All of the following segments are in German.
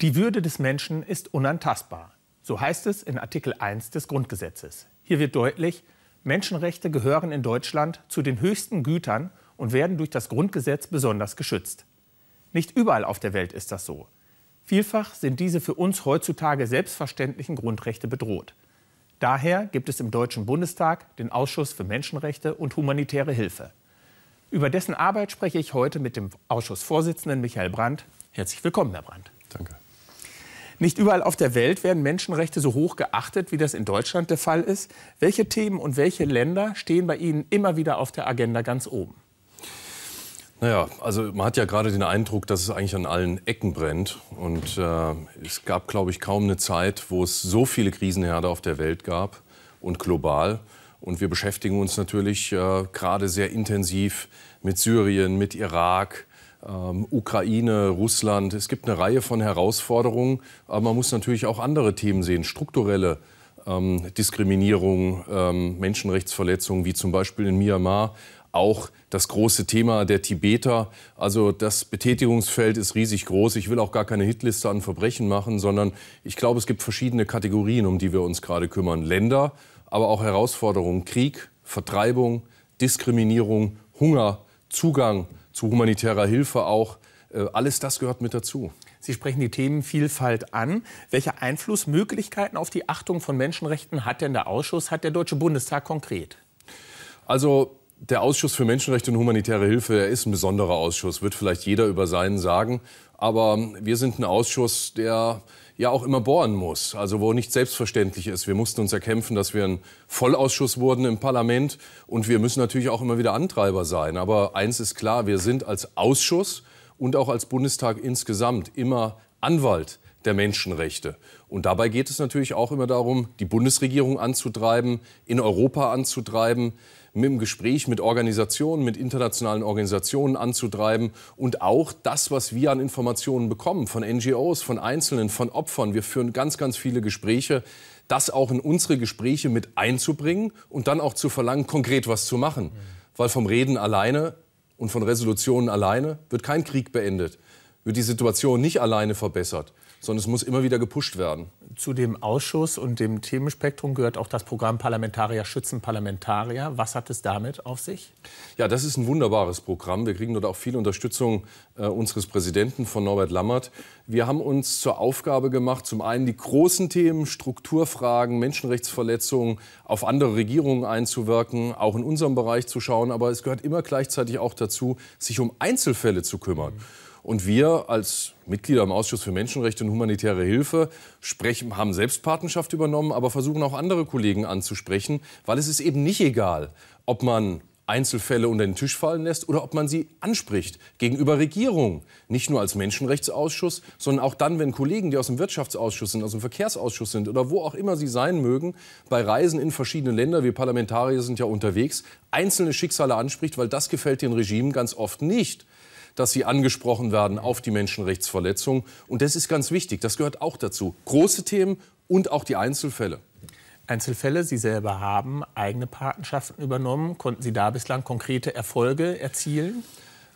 Die Würde des Menschen ist unantastbar. So heißt es in Artikel 1 des Grundgesetzes. Hier wird deutlich, Menschenrechte gehören in Deutschland zu den höchsten Gütern und werden durch das Grundgesetz besonders geschützt. Nicht überall auf der Welt ist das so. Vielfach sind diese für uns heutzutage selbstverständlichen Grundrechte bedroht. Daher gibt es im Deutschen Bundestag den Ausschuss für Menschenrechte und humanitäre Hilfe. Über dessen Arbeit spreche ich heute mit dem Ausschussvorsitzenden Michael Brandt. Herzlich willkommen, Herr Brandt. Danke. Nicht überall auf der Welt werden Menschenrechte so hoch geachtet, wie das in Deutschland der Fall ist. Welche Themen und welche Länder stehen bei Ihnen immer wieder auf der Agenda ganz oben? Naja, also man hat ja gerade den Eindruck, dass es eigentlich an allen Ecken brennt. Und äh, es gab, glaube ich, kaum eine Zeit, wo es so viele Krisenherde auf der Welt gab und global. Und wir beschäftigen uns natürlich äh, gerade sehr intensiv mit Syrien, mit Irak, ähm, Ukraine, Russland. Es gibt eine Reihe von Herausforderungen, aber man muss natürlich auch andere Themen sehen, strukturelle ähm, Diskriminierung, ähm, Menschenrechtsverletzungen, wie zum Beispiel in Myanmar. Auch das große Thema der Tibeter. Also das Betätigungsfeld ist riesig groß. Ich will auch gar keine Hitliste an Verbrechen machen, sondern ich glaube, es gibt verschiedene Kategorien, um die wir uns gerade kümmern. Länder, aber auch Herausforderungen. Krieg, Vertreibung, Diskriminierung, Hunger, Zugang zu humanitärer Hilfe auch. Äh, alles das gehört mit dazu. Sie sprechen die Themenvielfalt an. Welche Einflussmöglichkeiten auf die Achtung von Menschenrechten hat denn der Ausschuss, hat der Deutsche Bundestag konkret? Also der Ausschuss für Menschenrechte und humanitäre Hilfe er ist ein besonderer Ausschuss, wird vielleicht jeder über seinen sagen. Aber wir sind ein Ausschuss, der ja auch immer bohren muss, also wo nicht selbstverständlich ist. Wir mussten uns erkämpfen, dass wir ein Vollausschuss wurden im Parlament und wir müssen natürlich auch immer wieder Antreiber sein. Aber eins ist klar, wir sind als Ausschuss und auch als Bundestag insgesamt immer Anwalt der Menschenrechte. Und dabei geht es natürlich auch immer darum, die Bundesregierung anzutreiben, in Europa anzutreiben, mit dem Gespräch mit Organisationen, mit internationalen Organisationen anzutreiben und auch das, was wir an Informationen bekommen von NGOs, von Einzelnen, von Opfern. Wir führen ganz, ganz viele Gespräche, das auch in unsere Gespräche mit einzubringen und dann auch zu verlangen, konkret was zu machen. Weil vom Reden alleine und von Resolutionen alleine wird kein Krieg beendet, wird die Situation nicht alleine verbessert sondern es muss immer wieder gepusht werden. Zu dem Ausschuss und dem Themenspektrum gehört auch das Programm Parlamentarier schützen Parlamentarier. Was hat es damit auf sich? Ja, das ist ein wunderbares Programm. Wir kriegen dort auch viel Unterstützung äh, unseres Präsidenten von Norbert Lammert. Wir haben uns zur Aufgabe gemacht, zum einen die großen Themen, Strukturfragen, Menschenrechtsverletzungen auf andere Regierungen einzuwirken, auch in unserem Bereich zu schauen. Aber es gehört immer gleichzeitig auch dazu, sich um Einzelfälle zu kümmern. Mhm. Und wir als Mitglieder im Ausschuss für Menschenrechte und humanitäre Hilfe sprechen, haben Selbstpartnerschaft übernommen, aber versuchen auch andere Kollegen anzusprechen, weil es ist eben nicht egal, ob man Einzelfälle unter den Tisch fallen lässt oder ob man sie anspricht gegenüber Regierungen. Nicht nur als Menschenrechtsausschuss, sondern auch dann, wenn Kollegen, die aus dem Wirtschaftsausschuss sind, aus dem Verkehrsausschuss sind oder wo auch immer sie sein mögen, bei Reisen in verschiedene Länder, wir Parlamentarier sind ja unterwegs, einzelne Schicksale anspricht, weil das gefällt den Regimen ganz oft nicht dass sie angesprochen werden auf die Menschenrechtsverletzungen. Und das ist ganz wichtig. Das gehört auch dazu. Große Themen und auch die Einzelfälle. Einzelfälle. Sie selber haben eigene Patenschaften übernommen. Konnten Sie da bislang konkrete Erfolge erzielen?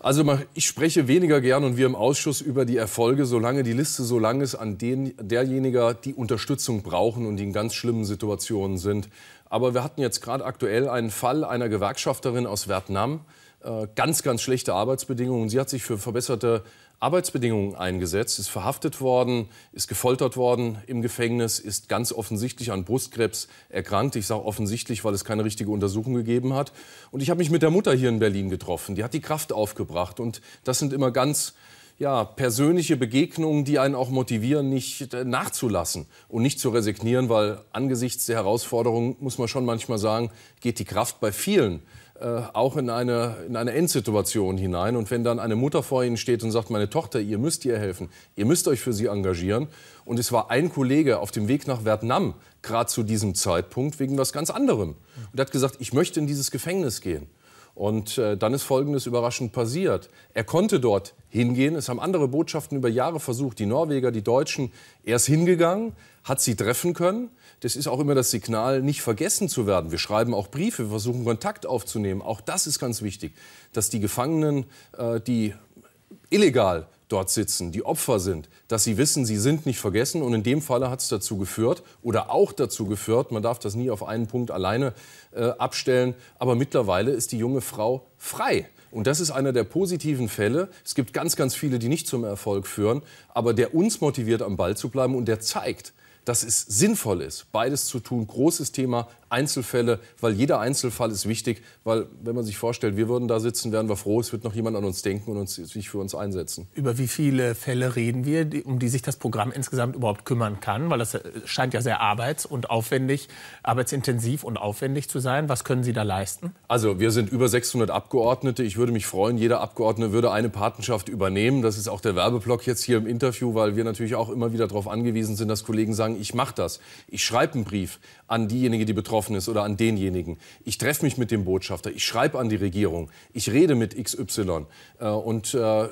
Also ich spreche weniger gern und wir im Ausschuss über die Erfolge, solange die Liste so lang ist an den, derjenigen, die Unterstützung brauchen und die in ganz schlimmen Situationen sind. Aber wir hatten jetzt gerade aktuell einen Fall einer Gewerkschafterin aus Vietnam, ganz, ganz schlechte Arbeitsbedingungen. Sie hat sich für verbesserte Arbeitsbedingungen eingesetzt, ist verhaftet worden, ist gefoltert worden im Gefängnis, ist ganz offensichtlich an Brustkrebs erkrankt. Ich sage offensichtlich, weil es keine richtige Untersuchung gegeben hat. Und ich habe mich mit der Mutter hier in Berlin getroffen. Die hat die Kraft aufgebracht. Und das sind immer ganz ja, persönliche Begegnungen, die einen auch motivieren, nicht äh, nachzulassen und nicht zu resignieren, weil angesichts der Herausforderungen, muss man schon manchmal sagen, geht die Kraft bei vielen äh, auch in eine, in eine Endsituation hinein. Und wenn dann eine Mutter vor Ihnen steht und sagt, meine Tochter, ihr müsst ihr helfen, ihr müsst euch für sie engagieren. Und es war ein Kollege auf dem Weg nach Vietnam, gerade zu diesem Zeitpunkt, wegen was ganz anderem. Und er hat gesagt, ich möchte in dieses Gefängnis gehen. Und äh, dann ist Folgendes überraschend passiert. Er konnte dort hingehen. Es haben andere Botschaften über Jahre versucht, die Norweger, die Deutschen. Er ist hingegangen, hat sie treffen können. Das ist auch immer das Signal, nicht vergessen zu werden. Wir schreiben auch Briefe, wir versuchen Kontakt aufzunehmen. Auch das ist ganz wichtig, dass die Gefangenen, äh, die illegal dort sitzen, die Opfer sind, dass sie wissen, sie sind nicht vergessen. Und in dem Falle hat es dazu geführt oder auch dazu geführt, man darf das nie auf einen Punkt alleine äh, abstellen, aber mittlerweile ist die junge Frau frei. Und das ist einer der positiven Fälle. Es gibt ganz, ganz viele, die nicht zum Erfolg führen, aber der uns motiviert, am Ball zu bleiben und der zeigt, dass es sinnvoll ist, beides zu tun. Großes Thema, Einzelfälle, weil jeder Einzelfall ist wichtig. Weil, wenn man sich vorstellt, wir würden da sitzen, wären wir froh, es wird noch jemand an uns denken und uns, sich für uns einsetzen. Über wie viele Fälle reden wir, um die sich das Programm insgesamt überhaupt kümmern kann? Weil das äh, scheint ja sehr arbeits- und aufwendig, arbeitsintensiv und aufwendig zu sein. Was können Sie da leisten? Also, wir sind über 600 Abgeordnete. Ich würde mich freuen, jeder Abgeordnete würde eine Patenschaft übernehmen. Das ist auch der Werbeblock jetzt hier im Interview, weil wir natürlich auch immer wieder darauf angewiesen sind, dass Kollegen sagen, ich mache das. Ich schreibe einen Brief an diejenigen, die betroffen ist oder an denjenigen. Ich treffe mich mit dem Botschafter, ich schreibe an die Regierung, ich rede mit XY. Äh, und äh,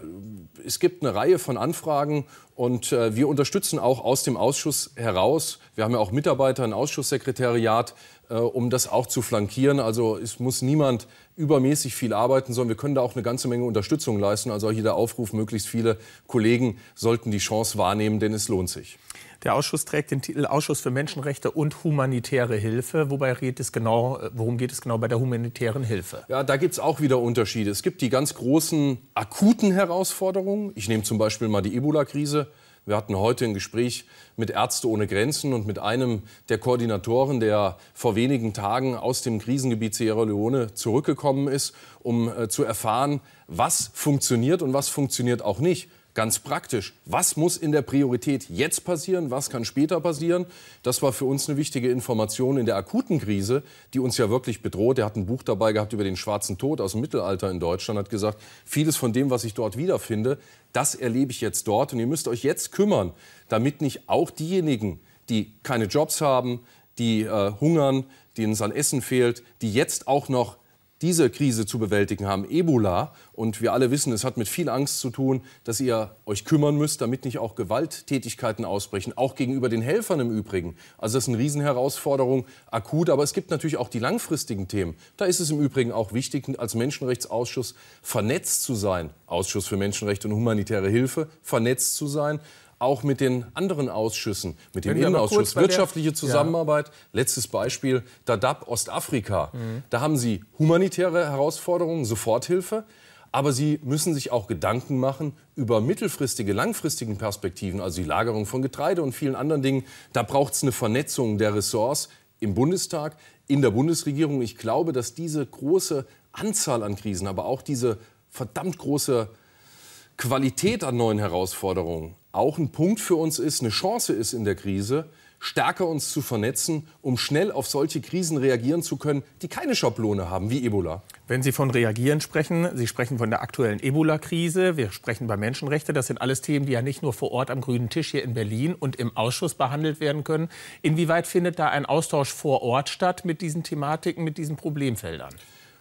es gibt eine Reihe von Anfragen und äh, wir unterstützen auch aus dem Ausschuss heraus. Wir haben ja auch Mitarbeiter, ein Ausschusssekretariat, um das auch zu flankieren. Also es muss niemand übermäßig viel arbeiten, sondern wir können da auch eine ganze Menge Unterstützung leisten. Also hier der Aufruf, möglichst viele Kollegen sollten die Chance wahrnehmen, denn es lohnt sich. Der Ausschuss trägt den Titel Ausschuss für Menschenrechte und humanitäre Hilfe. Wobei geht es genau, worum geht es genau bei der humanitären Hilfe? Ja, da gibt es auch wieder Unterschiede. Es gibt die ganz großen akuten Herausforderungen. Ich nehme zum Beispiel mal die Ebola-Krise. Wir hatten heute ein Gespräch mit Ärzte ohne Grenzen und mit einem der Koordinatoren, der vor wenigen Tagen aus dem Krisengebiet Sierra Leone zurückgekommen ist, um äh, zu erfahren, was funktioniert und was funktioniert auch nicht. Ganz praktisch, was muss in der Priorität jetzt passieren, was kann später passieren? Das war für uns eine wichtige Information in der akuten Krise, die uns ja wirklich bedroht. Er hat ein Buch dabei gehabt über den schwarzen Tod aus dem Mittelalter in Deutschland, hat gesagt, vieles von dem, was ich dort wiederfinde, das erlebe ich jetzt dort. Und ihr müsst euch jetzt kümmern, damit nicht auch diejenigen, die keine Jobs haben, die äh, hungern, denen es an Essen fehlt, die jetzt auch noch diese Krise zu bewältigen haben, Ebola. Und wir alle wissen, es hat mit viel Angst zu tun, dass ihr euch kümmern müsst, damit nicht auch Gewalttätigkeiten ausbrechen, auch gegenüber den Helfern im Übrigen. Also das ist eine Riesenherausforderung, akut. Aber es gibt natürlich auch die langfristigen Themen. Da ist es im Übrigen auch wichtig, als Menschenrechtsausschuss vernetzt zu sein. Ausschuss für Menschenrechte und humanitäre Hilfe, vernetzt zu sein auch mit den anderen Ausschüssen, mit dem Innenausschuss, wirtschaftliche Zusammenarbeit. Ja. Letztes Beispiel, DADAP Ostafrika. Mhm. Da haben Sie humanitäre Herausforderungen, Soforthilfe. Aber Sie müssen sich auch Gedanken machen über mittelfristige, langfristige Perspektiven, also die Lagerung von Getreide und vielen anderen Dingen. Da braucht es eine Vernetzung der Ressorts im Bundestag, in der Bundesregierung. Ich glaube, dass diese große Anzahl an Krisen, aber auch diese verdammt große Qualität an neuen Herausforderungen auch ein Punkt für uns ist, eine Chance ist in der Krise, stärker uns zu vernetzen, um schnell auf solche Krisen reagieren zu können, die keine Schablone haben, wie Ebola. Wenn Sie von reagieren sprechen, Sie sprechen von der aktuellen Ebola-Krise, wir sprechen über Menschenrechte, das sind alles Themen, die ja nicht nur vor Ort am grünen Tisch hier in Berlin und im Ausschuss behandelt werden können. Inwieweit findet da ein Austausch vor Ort statt mit diesen Thematiken, mit diesen Problemfeldern?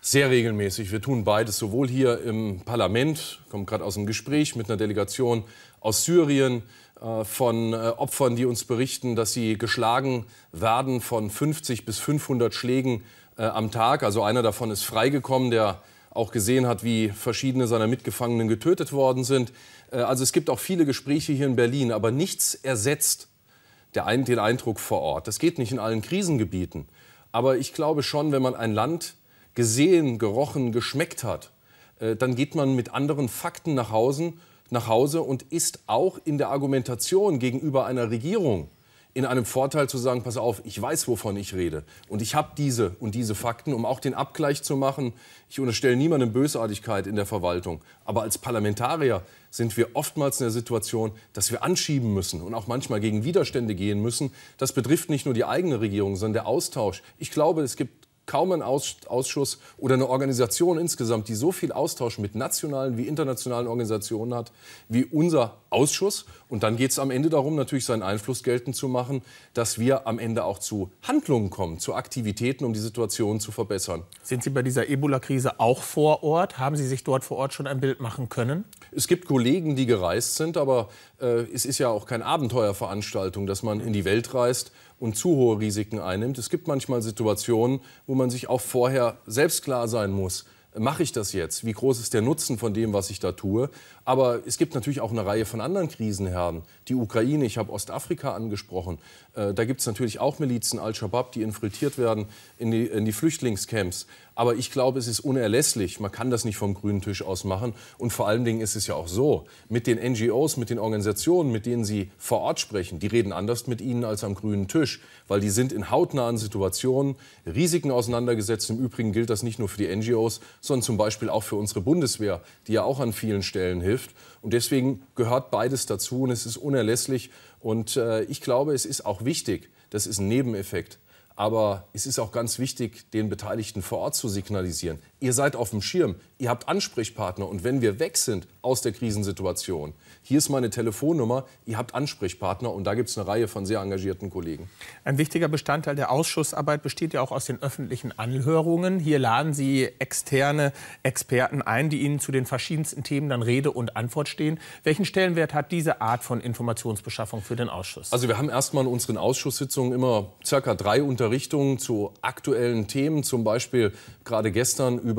Sehr regelmäßig. Wir tun beides, sowohl hier im Parlament, kommen gerade aus einem Gespräch mit einer Delegation aus Syrien, äh, von äh, Opfern, die uns berichten, dass sie geschlagen werden von 50 bis 500 Schlägen äh, am Tag. Also einer davon ist freigekommen, der auch gesehen hat, wie verschiedene seiner Mitgefangenen getötet worden sind. Also es gibt auch viele Gespräche hier in Berlin, aber nichts ersetzt den Eindruck vor Ort. Das geht nicht in allen Krisengebieten. Aber ich glaube schon, wenn man ein Land gesehen, gerochen, geschmeckt hat, äh, dann geht man mit anderen Fakten nach Hause, nach Hause und ist auch in der Argumentation gegenüber einer Regierung in einem Vorteil zu sagen, pass auf, ich weiß, wovon ich rede. Und ich habe diese und diese Fakten, um auch den Abgleich zu machen. Ich unterstelle niemandem Bösartigkeit in der Verwaltung. Aber als Parlamentarier sind wir oftmals in der Situation, dass wir anschieben müssen und auch manchmal gegen Widerstände gehen müssen. Das betrifft nicht nur die eigene Regierung, sondern der Austausch. Ich glaube, es gibt kaum ein Ausschuss oder eine Organisation insgesamt, die so viel Austausch mit nationalen wie internationalen Organisationen hat, wie unser Ausschuss. Und dann geht es am Ende darum, natürlich seinen Einfluss geltend zu machen, dass wir am Ende auch zu Handlungen kommen, zu Aktivitäten, um die Situation zu verbessern. Sind Sie bei dieser Ebola-Krise auch vor Ort? Haben Sie sich dort vor Ort schon ein Bild machen können? Es gibt Kollegen, die gereist sind, aber äh, es ist ja auch keine Abenteuerveranstaltung, dass man in die Welt reist und zu hohe Risiken einnimmt. Es gibt manchmal Situationen, wo man sich auch vorher selbst klar sein muss, mache ich das jetzt? Wie groß ist der Nutzen von dem, was ich da tue? Aber es gibt natürlich auch eine Reihe von anderen Krisenherden. Die Ukraine, ich habe Ostafrika angesprochen. Äh, da gibt es natürlich auch Milizen, Al-Shabaab, die infiltriert werden in die, in die Flüchtlingscamps. Aber ich glaube, es ist unerlässlich. Man kann das nicht vom grünen Tisch aus machen. Und vor allen Dingen ist es ja auch so, mit den NGOs, mit den Organisationen, mit denen Sie vor Ort sprechen, die reden anders mit Ihnen als am grünen Tisch, weil die sind in hautnahen Situationen, Risiken auseinandergesetzt. Im Übrigen gilt das nicht nur für die NGOs, sondern zum Beispiel auch für unsere Bundeswehr, die ja auch an vielen Stellen hilft. Und deswegen gehört beides dazu und es ist unerlässlich. Und äh, ich glaube, es ist auch wichtig, das ist ein Nebeneffekt, aber es ist auch ganz wichtig, den Beteiligten vor Ort zu signalisieren. Ihr seid auf dem Schirm, ihr habt Ansprechpartner. Und wenn wir weg sind aus der Krisensituation, hier ist meine Telefonnummer, ihr habt Ansprechpartner und da gibt es eine Reihe von sehr engagierten Kollegen. Ein wichtiger Bestandteil der Ausschussarbeit besteht ja auch aus den öffentlichen Anhörungen. Hier laden Sie externe Experten ein, die Ihnen zu den verschiedensten Themen dann Rede und Antwort stehen. Welchen Stellenwert hat diese Art von Informationsbeschaffung für den Ausschuss? Also wir haben erstmal in unseren Ausschusssitzungen immer circa drei Unterrichtungen zu aktuellen Themen, zum Beispiel gerade gestern über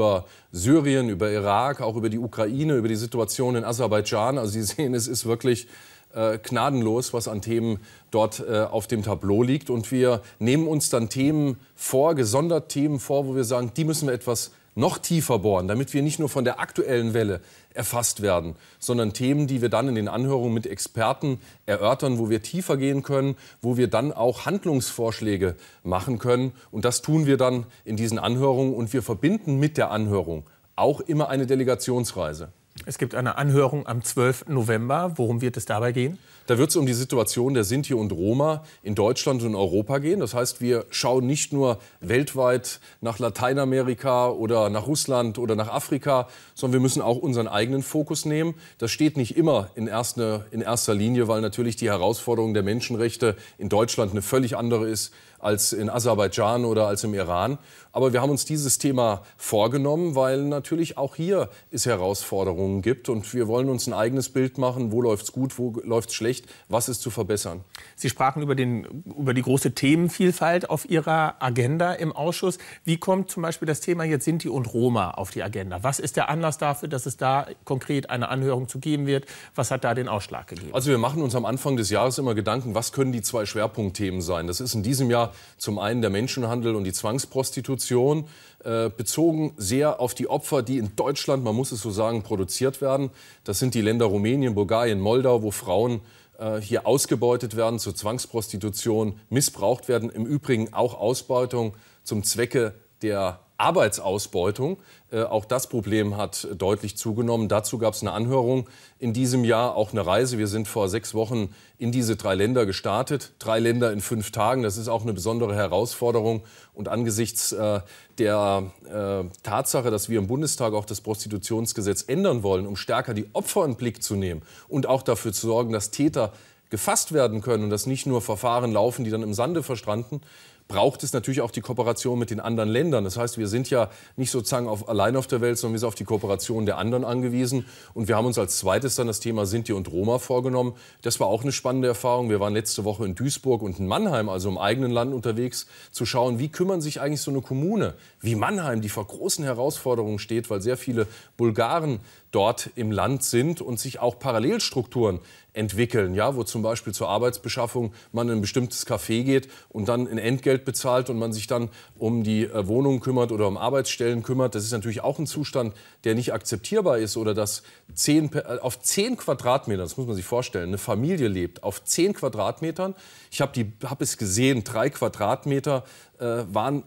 Syrien, über Irak, auch über die Ukraine, über die Situation in Aserbaidschan. Also Sie sehen, es ist wirklich äh, gnadenlos, was an Themen dort äh, auf dem Tableau liegt. Und wir nehmen uns dann Themen vor, gesondert Themen vor, wo wir sagen, die müssen wir etwas noch tiefer bohren, damit wir nicht nur von der aktuellen Welle erfasst werden, sondern Themen, die wir dann in den Anhörungen mit Experten erörtern, wo wir tiefer gehen können, wo wir dann auch Handlungsvorschläge machen können. Und das tun wir dann in diesen Anhörungen. Und wir verbinden mit der Anhörung auch immer eine Delegationsreise. Es gibt eine Anhörung am 12. November. Worum wird es dabei gehen? Da wird es um die Situation der Sinti und Roma in Deutschland und Europa gehen. Das heißt, wir schauen nicht nur weltweit nach Lateinamerika oder nach Russland oder nach Afrika, sondern wir müssen auch unseren eigenen Fokus nehmen. Das steht nicht immer in erster, in erster Linie, weil natürlich die Herausforderung der Menschenrechte in Deutschland eine völlig andere ist als in Aserbaidschan oder als im Iran. Aber wir haben uns dieses Thema vorgenommen, weil natürlich auch hier es Herausforderungen gibt. Und wir wollen uns ein eigenes Bild machen, wo läuft es gut, wo läuft es schlecht, was ist zu verbessern. Sie sprachen über, den, über die große Themenvielfalt auf Ihrer Agenda im Ausschuss. Wie kommt zum Beispiel das Thema jetzt Sinti und Roma auf die Agenda? Was ist der Anlass dafür, dass es da konkret eine Anhörung zu geben wird? Was hat da den Ausschlag gegeben? Also wir machen uns am Anfang des Jahres immer Gedanken, was können die zwei Schwerpunktthemen sein? Das ist in diesem Jahr zum einen der Menschenhandel und die Zwangsprostitution, äh, bezogen sehr auf die Opfer, die in Deutschland, man muss es so sagen, produziert werden. Das sind die Länder Rumänien, Bulgarien, Moldau, wo Frauen äh, hier ausgebeutet werden zur Zwangsprostitution, missbraucht werden. Im Übrigen auch Ausbeutung zum Zwecke der Arbeitsausbeutung. Äh, auch das Problem hat deutlich zugenommen. Dazu gab es eine Anhörung in diesem Jahr, auch eine Reise. Wir sind vor sechs Wochen in diese drei Länder gestartet. Drei Länder in fünf Tagen, das ist auch eine besondere Herausforderung. Und angesichts äh, der äh, Tatsache, dass wir im Bundestag auch das Prostitutionsgesetz ändern wollen, um stärker die Opfer in den Blick zu nehmen und auch dafür zu sorgen, dass Täter gefasst werden können und dass nicht nur Verfahren laufen, die dann im Sande verstranden, braucht es natürlich auch die Kooperation mit den anderen Ländern. Das heißt, wir sind ja nicht sozusagen auf, allein auf der Welt, sondern wir sind auf die Kooperation der anderen angewiesen. Und wir haben uns als zweites dann das Thema Sinti und Roma vorgenommen. Das war auch eine spannende Erfahrung. Wir waren letzte Woche in Duisburg und in Mannheim, also im eigenen Land unterwegs, zu schauen, wie kümmern sich eigentlich so eine Kommune wie Mannheim, die vor großen Herausforderungen steht, weil sehr viele Bulgaren dort im Land sind und sich auch Parallelstrukturen entwickeln, ja, wo zum Beispiel zur Arbeitsbeschaffung man in ein bestimmtes Café geht und dann ein Entgelt bezahlt und man sich dann um die äh, Wohnungen kümmert oder um Arbeitsstellen kümmert. Das ist natürlich auch ein Zustand, der nicht akzeptierbar ist oder dass zehn, äh, auf zehn Quadratmetern, das muss man sich vorstellen, eine Familie lebt auf zehn Quadratmetern. Ich habe hab es gesehen, drei Quadratmeter äh, waren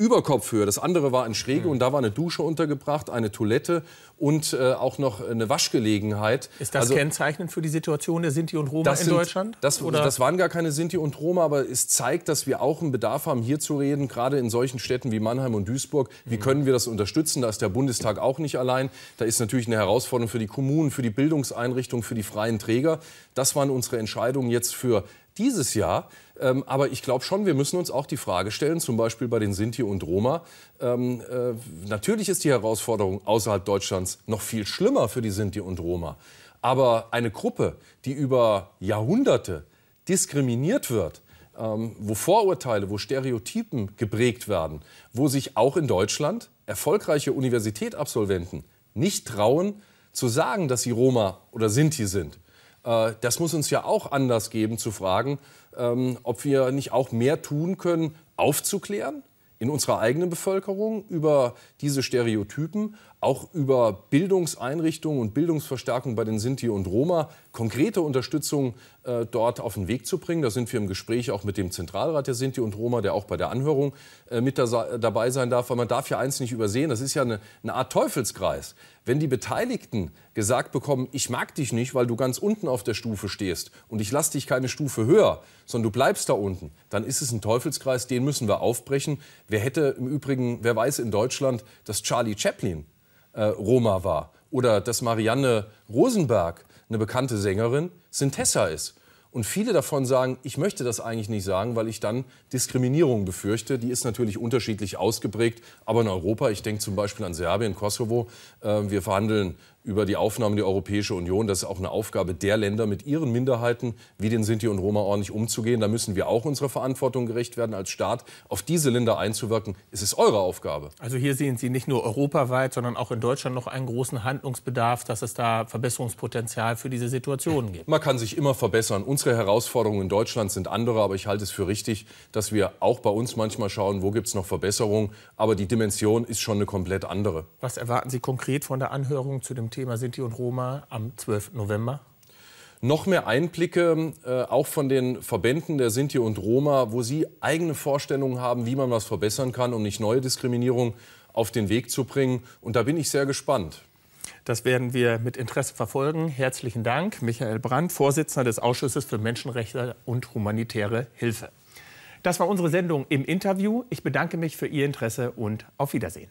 über Kopfhöhe. Das andere war in Schräge mhm. und da war eine Dusche untergebracht, eine Toilette und äh, auch noch eine Waschgelegenheit. Ist das also, kennzeichnend für die Situation der Sinti und Roma in sind, Deutschland? Das, oder? das waren gar keine Sinti und Roma, aber es zeigt, dass wir auch einen Bedarf haben, hier zu reden, gerade in solchen Städten wie Mannheim und Duisburg. Wie mhm. können wir das unterstützen? Da ist der Bundestag auch nicht allein. Da ist natürlich eine Herausforderung für die Kommunen, für die Bildungseinrichtungen, für die freien Träger. Das waren unsere Entscheidungen jetzt für dieses Jahr. Ähm, aber ich glaube schon, wir müssen uns auch die Frage stellen, zum Beispiel bei den Sinti und Roma. Ähm, äh, natürlich ist die Herausforderung außerhalb Deutschlands noch viel schlimmer für die Sinti und Roma. Aber eine Gruppe, die über Jahrhunderte diskriminiert wird, ähm, wo Vorurteile, wo Stereotypen geprägt werden, wo sich auch in Deutschland erfolgreiche Universitätsabsolventen nicht trauen, zu sagen, dass sie Roma oder Sinti sind. Äh, das muss uns ja auch Anlass geben zu fragen, ähm, ob wir nicht auch mehr tun können, aufzuklären in unserer eigenen Bevölkerung über diese Stereotypen, auch über Bildungseinrichtungen und Bildungsverstärkung bei den Sinti und Roma, konkrete Unterstützung äh, dort auf den Weg zu bringen. Da sind wir im Gespräch auch mit dem Zentralrat der Sinti und Roma, der auch bei der Anhörung äh, mit da, dabei sein darf. Weil man darf ja eins nicht übersehen, das ist ja eine, eine Art Teufelskreis. Wenn die Beteiligten gesagt bekommen, ich mag dich nicht, weil du ganz unten auf der Stufe stehst und ich lasse dich keine Stufe höher, sondern du bleibst da unten, dann ist es ein Teufelskreis, den müssen wir aufbrechen. Wer hätte im Übrigen, wer weiß in Deutschland, dass Charlie Chaplin äh, Roma war oder dass Marianne Rosenberg, eine bekannte Sängerin, Sintessa ist. Und viele davon sagen, ich möchte das eigentlich nicht sagen, weil ich dann Diskriminierung befürchte. Die ist natürlich unterschiedlich ausgeprägt. Aber in Europa, ich denke zum Beispiel an Serbien, Kosovo, äh, wir verhandeln über die Aufnahme in die Europäische Union. Das ist auch eine Aufgabe der Länder, mit ihren Minderheiten wie den Sinti und Roma ordentlich umzugehen. Da müssen wir auch unserer Verantwortung gerecht werden als Staat, auf diese Länder einzuwirken. Es ist eure Aufgabe. Also hier sehen Sie nicht nur europaweit, sondern auch in Deutschland noch einen großen Handlungsbedarf, dass es da Verbesserungspotenzial für diese Situationen gibt. Man kann sich immer verbessern. Unsere Herausforderungen in Deutschland sind andere, aber ich halte es für richtig, dass wir auch bei uns manchmal schauen, wo gibt es noch Verbesserungen. Aber die Dimension ist schon eine komplett andere. Was erwarten Sie konkret von der Anhörung zu dem Thema Sinti und Roma am 12. November? Noch mehr Einblicke, äh, auch von den Verbänden der Sinti und Roma, wo sie eigene Vorstellungen haben, wie man was verbessern kann, um nicht neue Diskriminierung auf den Weg zu bringen. Und da bin ich sehr gespannt. Das werden wir mit Interesse verfolgen. Herzlichen Dank, Michael Brandt, Vorsitzender des Ausschusses für Menschenrechte und humanitäre Hilfe. Das war unsere Sendung im Interview. Ich bedanke mich für Ihr Interesse und auf Wiedersehen.